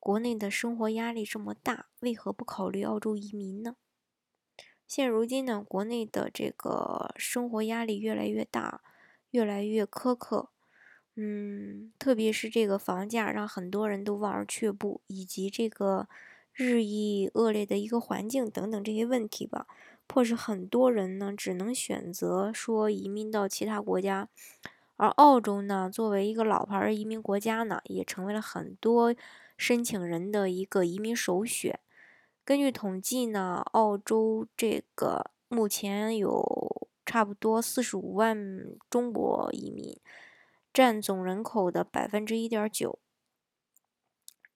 国内的生活压力这么大，为何不考虑澳洲移民呢？现如今呢，国内的这个生活压力越来越大，越来越苛刻。嗯，特别是这个房价让很多人都望而却步，以及这个日益恶劣的一个环境等等这些问题吧，迫使很多人呢只能选择说移民到其他国家。而澳洲呢，作为一个老牌移民国家呢，也成为了很多。申请人的一个移民首选。根据统计呢，澳洲这个目前有差不多四十五万中国移民，占总人口的百分之一点九。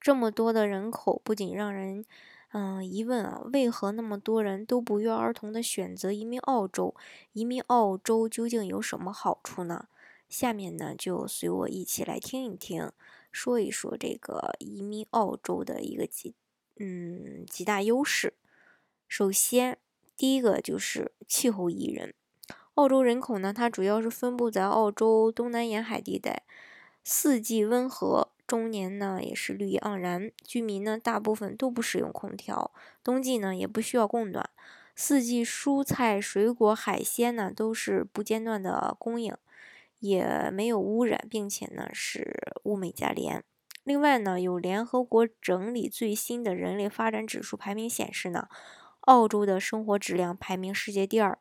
这么多的人口，不仅让人嗯疑问啊，为何那么多人都不约而同的选择移民澳洲？移民澳洲究竟有什么好处呢？下面呢，就随我一起来听一听。说一说这个移民澳洲的一个几嗯几大优势。首先，第一个就是气候宜人。澳洲人口呢，它主要是分布在澳洲东南沿海地带，四季温和，终年呢也是绿意盎然。居民呢，大部分都不使用空调，冬季呢也不需要供暖，四季蔬菜、水果、海鲜呢都是不间断的供应。也没有污染，并且呢是物美价廉。另外呢，有联合国整理最新的人类发展指数排名显示呢，澳洲的生活质量排名世界第二。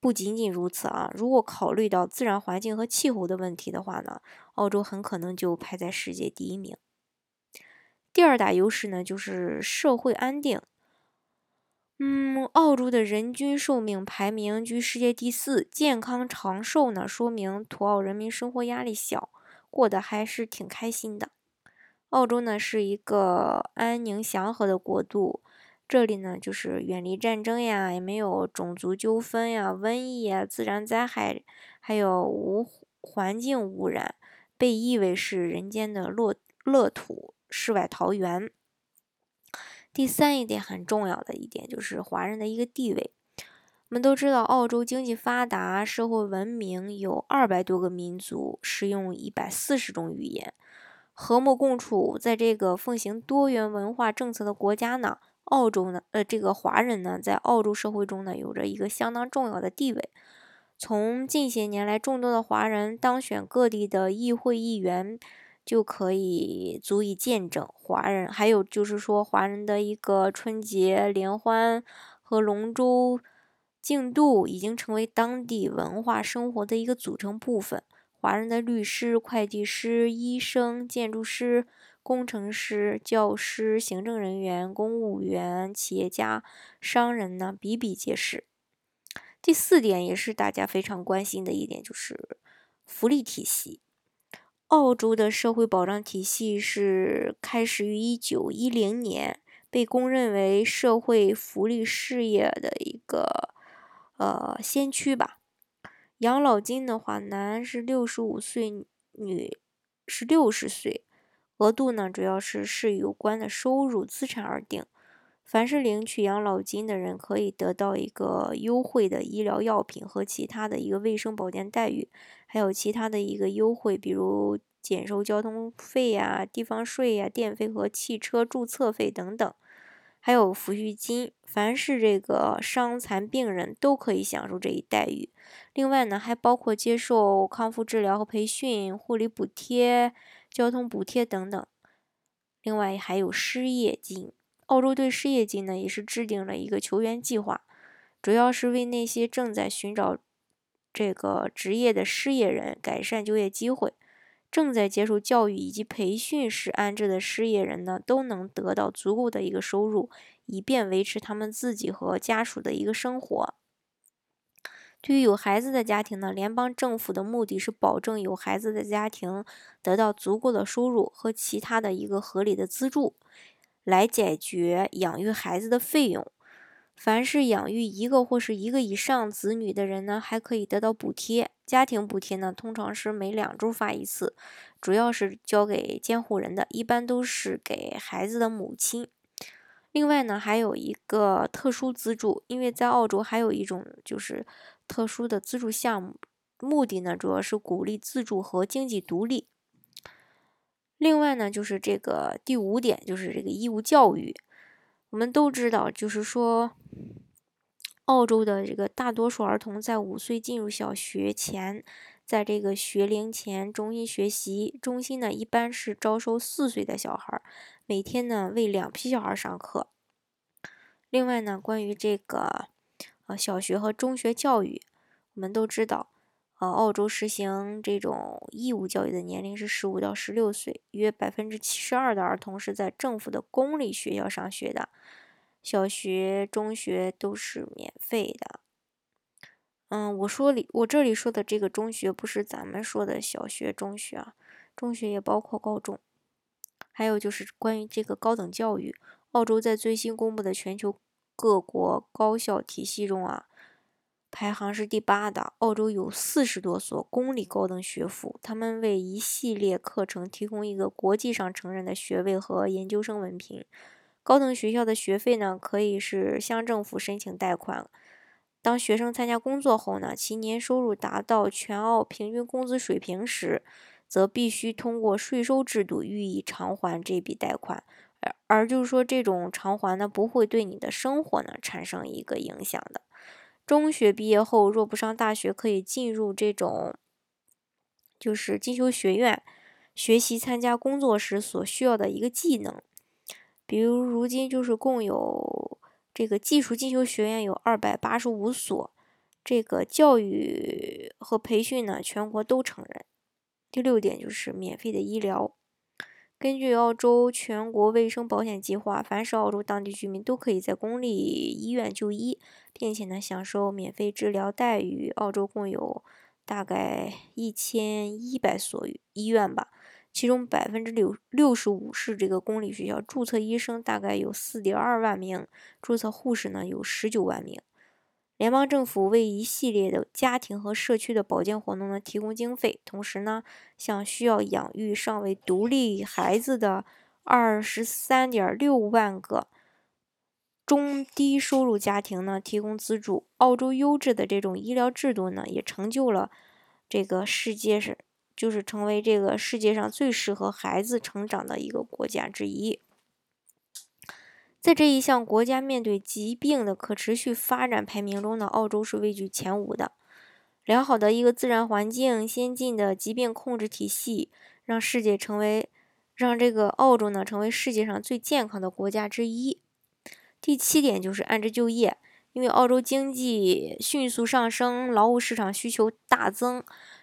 不仅仅如此啊，如果考虑到自然环境和气候的问题的话呢，澳洲很可能就排在世界第一名。第二大优势呢，就是社会安定。嗯，澳洲的人均寿命排名居世界第四，健康长寿呢，说明土澳人民生活压力小，过得还是挺开心的。澳洲呢是一个安宁祥和的国度，这里呢就是远离战争呀，也没有种族纠纷呀、瘟疫呀、自然灾害，还有无环境污染，被誉为是人间的乐乐土、世外桃源。第三一点很重要的一点就是华人的一个地位。我们都知道，澳洲经济发达，社会文明，有二百多个民族，使用一百四十种语言，和睦共处。在这个奉行多元文化政策的国家呢，澳洲呢，呃，这个华人呢，在澳洲社会中呢，有着一个相当重要的地位。从近些年来，众多的华人当选各地的议会议员。就可以足以见证华人，还有就是说华人的一个春节联欢和龙舟竞渡，已经成为当地文化生活的一个组成部分。华人的律师、会计师、医生、建筑师、工程师、教师、行政人员、公务员、企业家、商人呢，比比皆是。第四点也是大家非常关心的一点，就是福利体系。澳洲的社会保障体系是开始于一九一零年，被公认为社会福利事业的一个呃先驱吧。养老金的话，男是六十五岁，女是六十岁，额度呢主要是视有关的收入资产而定。凡是领取养老金的人，可以得到一个优惠的医疗药品和其他的一个卫生保健待遇，还有其他的一个优惠，比如减收交通费呀、地方税呀、电费和汽车注册费等等，还有抚恤金。凡是这个伤残病人都可以享受这一待遇。另外呢，还包括接受康复治疗和培训、护理补贴、交通补贴等等。另外还有失业金。澳洲对失业金呢，也是制定了一个球员计划，主要是为那些正在寻找这个职业的失业人改善就业机会，正在接受教育以及培训时安置的失业人呢，都能得到足够的一个收入，以便维持他们自己和家属的一个生活。对于有孩子的家庭呢，联邦政府的目的是保证有孩子的家庭得到足够的收入和其他的一个合理的资助。来解决养育孩子的费用。凡是养育一个或是一个以上子女的人呢，还可以得到补贴。家庭补贴呢，通常是每两周发一次，主要是交给监护人的，一般都是给孩子的母亲。另外呢，还有一个特殊资助，因为在澳洲还有一种就是特殊的资助项目，目的呢主要是鼓励自助和经济独立。另外呢，就是这个第五点，就是这个义务教育。我们都知道，就是说，澳洲的这个大多数儿童在五岁进入小学前，在这个学龄前中心学习。中心呢，一般是招收四岁的小孩，每天呢为两批小孩上课。另外呢，关于这个呃小学和中学教育，我们都知道。呃，澳洲实行这种义务教育的年龄是十五到十六岁，约百分之七十二的儿童是在政府的公立学校上学的，小学、中学都是免费的。嗯，我说里我这里说的这个中学不是咱们说的小学、中学啊，中学也包括高中。还有就是关于这个高等教育，澳洲在最新公布的全球各国高校体系中啊。排行是第八的。澳洲有四十多所公立高等学府，他们为一系列课程提供一个国际上承认的学位和研究生文凭。高等学校的学费呢，可以是向政府申请贷款。当学生参加工作后呢，其年收入达到全澳平均工资水平时，则必须通过税收制度予以偿还这笔贷款。而而就是说，这种偿还呢，不会对你的生活呢产生一个影响的。中学毕业后，若不上大学，可以进入这种就是进修学院学习参加工作时所需要的一个技能。比如，如今就是共有这个技术进修学院有二百八十五所，这个教育和培训呢，全国都承认。第六点就是免费的医疗。根据澳洲全国卫生保险计划，凡是澳洲当地居民都可以在公立医院就医，并且呢享受免费治疗待遇。澳洲共有大概一千一百所医院吧，其中百分之六六十五是这个公立学校，注册医生大概有四点二万名，注册护士呢有十九万名。联邦政府为一系列的家庭和社区的保健活动呢提供经费，同时呢，向需要养育尚未独立孩子的二十三点六万个中低收入家庭呢提供资助。澳洲优质的这种医疗制度呢，也成就了这个世界是就是成为这个世界上最适合孩子成长的一个国家之一。在这一项国家面对疾病的可持续发展排名中呢，澳洲是位居前五的。良好的一个自然环境、先进的疾病控制体系，让世界成为让这个澳洲呢成为世界上最健康的国家之一。第七点就是安置就业，因为澳洲经济迅速上升，劳务市场需求大增。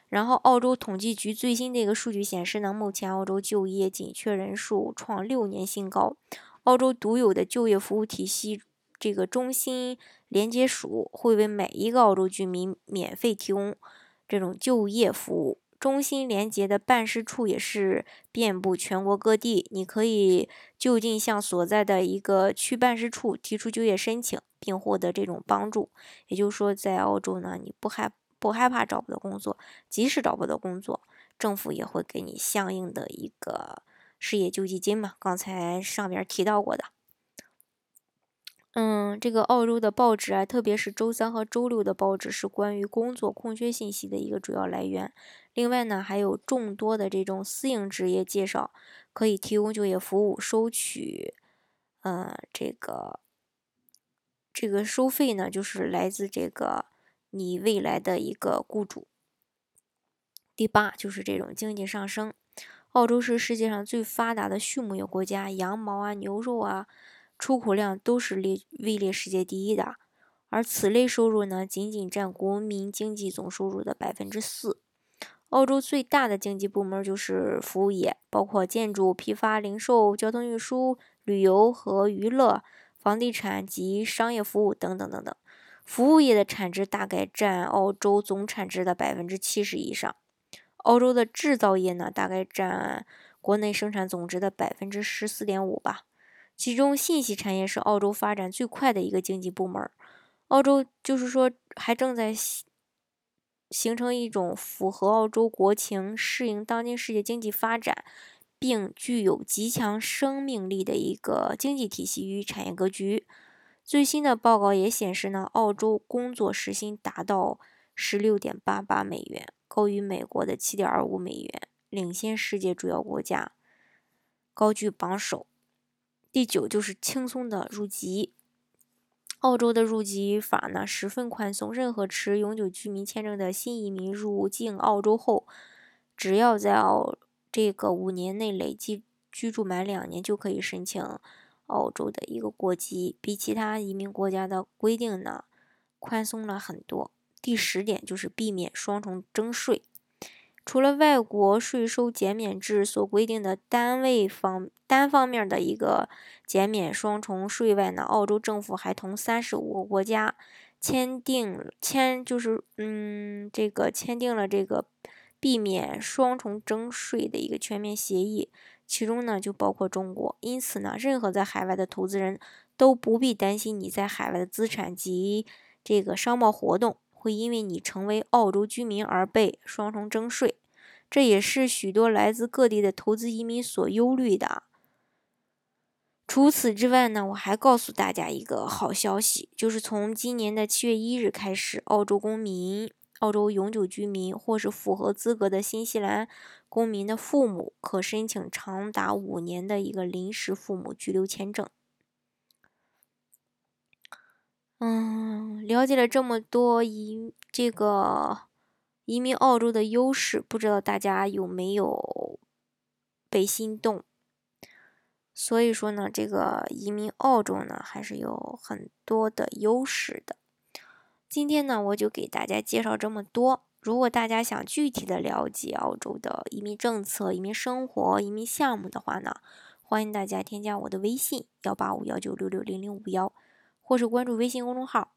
然后，澳洲统计局最新的一个数据显示呢，目前澳洲就业紧缺人数创六年新高。澳洲独有的就业服务体系，这个中心连接署会为每一个澳洲居民免费提供这种就业服务。中心连接的办事处也是遍布全国各地，你可以就近向所在的一个区办事处提出就业申请，并获得这种帮助。也就是说，在澳洲呢，你不害不害怕找不到工作，即使找不到工作，政府也会给你相应的一个。失业救济金嘛，刚才上边提到过的。嗯，这个澳洲的报纸啊，特别是周三和周六的报纸，是关于工作空缺信息的一个主要来源。另外呢，还有众多的这种私营职业介绍，可以提供就业服务，收取，呃，这个这个收费呢，就是来自这个你未来的一个雇主。第八就是这种经济上升。澳洲是世界上最发达的畜牧业国家，羊毛啊、牛肉啊，出口量都是列位列世界第一的。而此类收入呢，仅仅占国民经济总收入的百分之四。澳洲最大的经济部门就是服务业，包括建筑、批发、零售、交通运输、旅游和娱乐、房地产及商业服务等等等等。服务业的产值大概占澳洲总产值的百分之七十以上。澳洲的制造业呢，大概占国内生产总值的百分之十四点五吧。其中信息产业是澳洲发展最快的一个经济部门。澳洲就是说还正在形成一种符合澳洲国情、适应当今世界经济发展，并具有极强生命力的一个经济体系与产业格局。最新的报告也显示呢，澳洲工作时薪达到十六点八八美元，高于美国的七点二五美元，领先世界主要国家，高居榜首。第九就是轻松的入籍。澳洲的入籍法呢十分宽松，任何持永久居民签证的新移民入境澳洲后，只要在澳这个五年内累计居住满两年，就可以申请澳洲的一个国籍，比其他移民国家的规定呢宽松了很多。第十点就是避免双重征税。除了外国税收减免制所规定的单位方单方面的一个减免双重税外呢，澳洲政府还同三十五个国家签订签就是嗯这个签订了这个避免双重征税的一个全面协议，其中呢就包括中国。因此呢，任何在海外的投资人都不必担心你在海外的资产及这个商贸活动。会因为你成为澳洲居民而被双重征税，这也是许多来自各地的投资移民所忧虑的。除此之外呢，我还告诉大家一个好消息，就是从今年的七月一日开始，澳洲公民、澳洲永久居民或是符合资格的新西兰公民的父母，可申请长达五年的一个临时父母居留签证。嗯，了解了这么多移这个移民澳洲的优势，不知道大家有没有被心动？所以说呢，这个移民澳洲呢，还是有很多的优势的。今天呢，我就给大家介绍这么多。如果大家想具体的了解澳洲的移民政策、移民生活、移民项目的话呢，欢迎大家添加我的微信：幺八五幺九六六零零五幺。或是关注微信公众号“